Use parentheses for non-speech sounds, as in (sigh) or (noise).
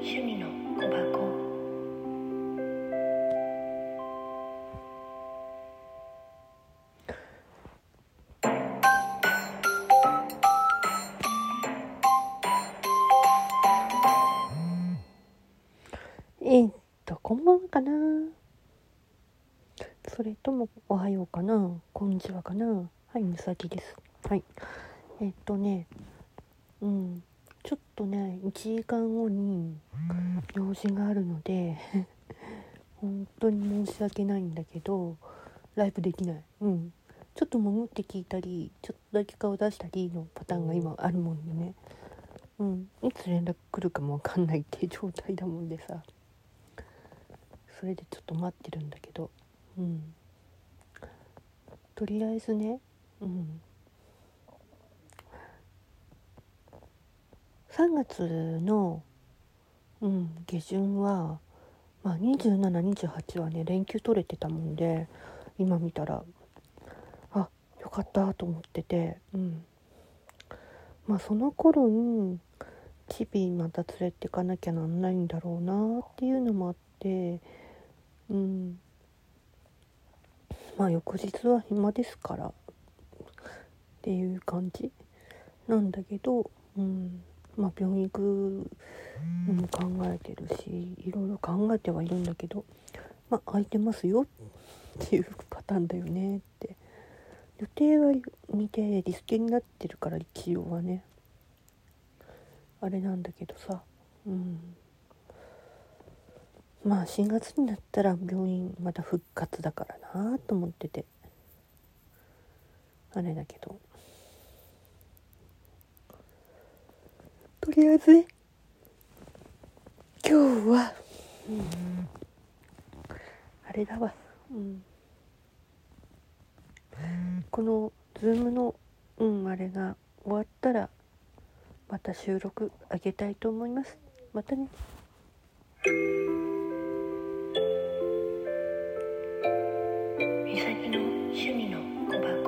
趣味の小箱。えっとこんばんはかな。それともおはようかな。こんにちはかな。はいみさきです。はい。えっとね。うん。とね1時間後に用事があるので (laughs) 本当に申し訳ないんだけどライブできない。うん。ちょっと潜って聞いたりちょっとだけ顔出したりのパターンが今あるもんでね。うん。いつ連絡来るかもわかんないっていう (laughs) 状態だもんでさ。それでちょっと待ってるんだけど。うん。とりあえずねうん3月の、うん、下旬は、まあ、2728はね連休取れてたもんで今見たらあよかったと思っててうん。まあその頃にチビまた連れてかなきゃなんないんだろうなっていうのもあってうん。まあ翌日は暇ですからっていう感じなんだけど、うん、まあ病院行くのも考えてるしいろいろ考えてはいるんだけどまあ空いてますよっていうパターンだよねって。予定は見てリスケになってるから一応はね。あれなんだけどさ。うん。まあ4月になったら病院また復活だからなと思ってて。あれだけど。とりあえずね。今日は、うん、あれだわ、うん、このズームのうんあれが終わったらまた収録あげたいと思います。またね。みさきの趣味の小箱。